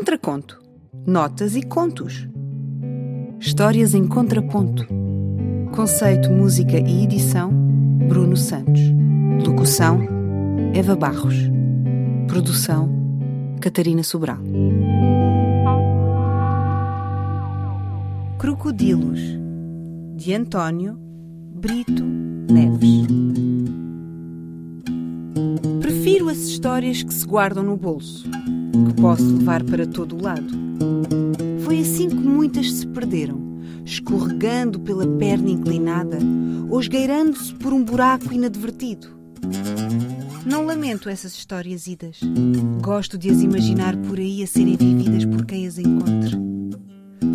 Contraconto. Notas e contos. Histórias em contraponto. Conceito, música e edição: Bruno Santos. Locução: Eva Barros. Produção: Catarina Sobral. Crocodilos de António Brito Neves. Prefiro as histórias que se guardam no bolso, que posso levar para todo o lado. Foi assim que muitas se perderam, escorregando pela perna inclinada ou esgueirando-se por um buraco inadvertido. Não lamento essas histórias idas. Gosto de as imaginar por aí a serem vividas por quem as encontre.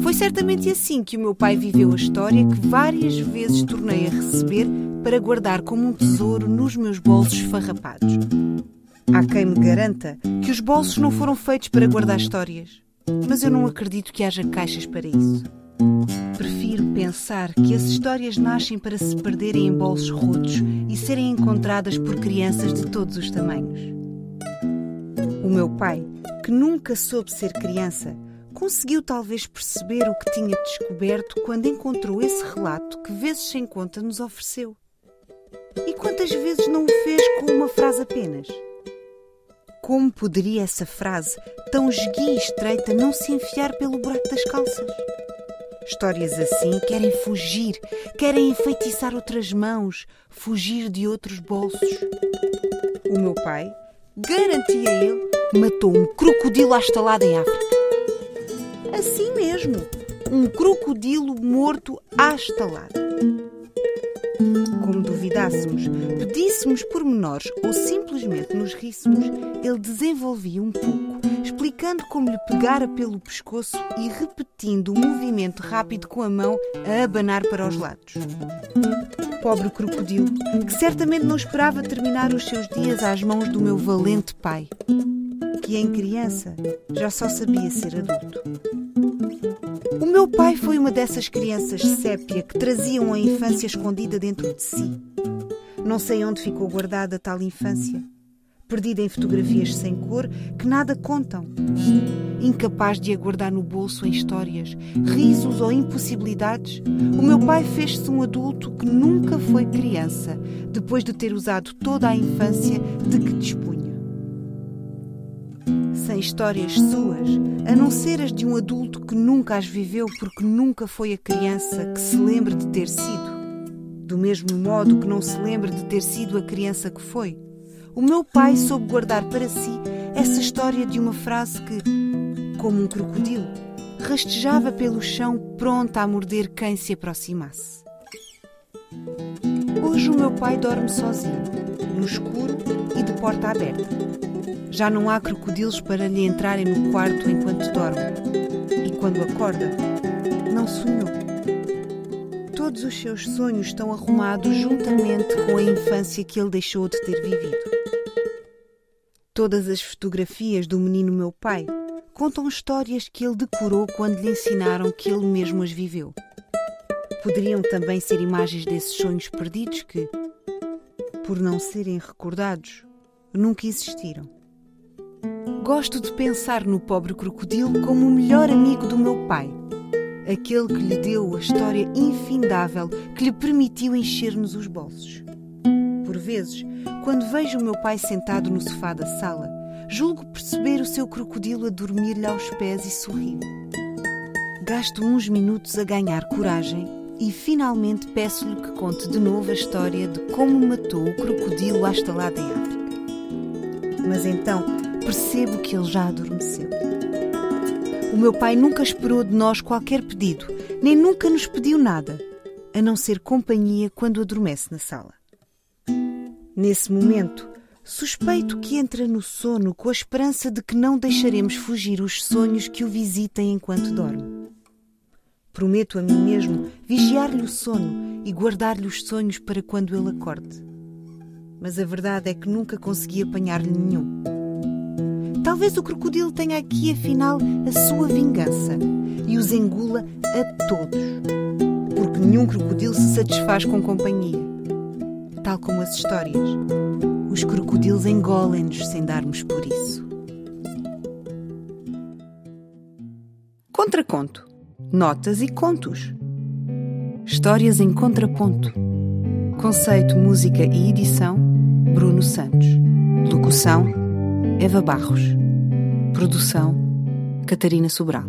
Foi certamente assim que o meu pai viveu a história que várias vezes tornei a receber para guardar como um tesouro nos meus bolsos farrapados. Há quem me garanta que os bolsos não foram feitos para guardar histórias, mas eu não acredito que haja caixas para isso. Prefiro pensar que as histórias nascem para se perderem em bolsos rotos e serem encontradas por crianças de todos os tamanhos. O meu pai, que nunca soube ser criança, conseguiu talvez perceber o que tinha descoberto quando encontrou esse relato que, vezes sem conta, nos ofereceu. E quantas vezes não o fez com uma frase apenas? Como poderia essa frase, tão esguia e estreita, não se enfiar pelo buraco das calças? Histórias assim querem fugir, querem enfeitiçar outras mãos, fugir de outros bolsos. O meu pai, garantia ele, matou um crocodilo à estalada em África. Assim mesmo, um crocodilo morto à estalada. Como duvidássemos, pedíssemos pormenores ou simplesmente nos ríssemos, ele desenvolvia um pouco, explicando como lhe pegara pelo pescoço e repetindo o um movimento rápido com a mão a abanar para os lados. Pobre crocodilo, que certamente não esperava terminar os seus dias às mãos do meu valente pai, que em criança já só sabia ser adulto. O meu pai foi uma dessas crianças sépia que traziam a infância escondida dentro de si. Não sei onde ficou guardada tal infância. Perdida em fotografias sem cor que nada contam. Incapaz de aguardar no bolso em histórias, risos ou impossibilidades, o meu pai fez-se um adulto que nunca foi criança, depois de ter usado toda a infância de que dispunha sem histórias suas, a não ser as de um adulto que nunca as viveu porque nunca foi a criança que se lembre de ter sido. Do mesmo modo que não se lembra de ter sido a criança que foi. O meu pai soube guardar para si essa história de uma frase que, como um crocodilo, rastejava pelo chão pronta a morder quem se aproximasse. Hoje o meu pai dorme sozinho, no escuro e de porta aberta já não há crocodilos para lhe entrarem no quarto enquanto dorme. E quando acorda, não sonhou. Todos os seus sonhos estão arrumados juntamente com a infância que ele deixou de ter vivido. Todas as fotografias do menino meu pai contam histórias que ele decorou quando lhe ensinaram que ele mesmo as viveu. Poderiam também ser imagens desses sonhos perdidos que, por não serem recordados, nunca existiram. Gosto de pensar no pobre crocodilo como o melhor amigo do meu pai. Aquele que lhe deu a história infindável que lhe permitiu encher-nos os bolsos. Por vezes, quando vejo o meu pai sentado no sofá da sala, julgo perceber o seu crocodilo a dormir-lhe aos pés e sorrir. Gasto uns minutos a ganhar coragem e finalmente peço-lhe que conte de novo a história de como matou o crocodilo à estalada em África. Mas então percebo que ele já adormeceu. O meu pai nunca esperou de nós qualquer pedido, nem nunca nos pediu nada, a não ser companhia quando adormece na sala. Nesse momento, suspeito que entra no sono com a esperança de que não deixaremos fugir os sonhos que o visitem enquanto dorme. Prometo a mim mesmo vigiar-lhe o sono e guardar-lhe os sonhos para quando ele acorde. Mas a verdade é que nunca consegui apanhar-lhe nenhum. Talvez o crocodilo tenha aqui, afinal, a sua vingança e os engula a todos. Porque nenhum crocodilo se satisfaz com companhia. Tal como as histórias. Os crocodilos engolem-nos sem darmos por isso. Contraconto. Notas e contos. Histórias em contraponto. Conceito, música e edição: Bruno Santos. Locução: Eva Barros. Produção: Catarina Sobral.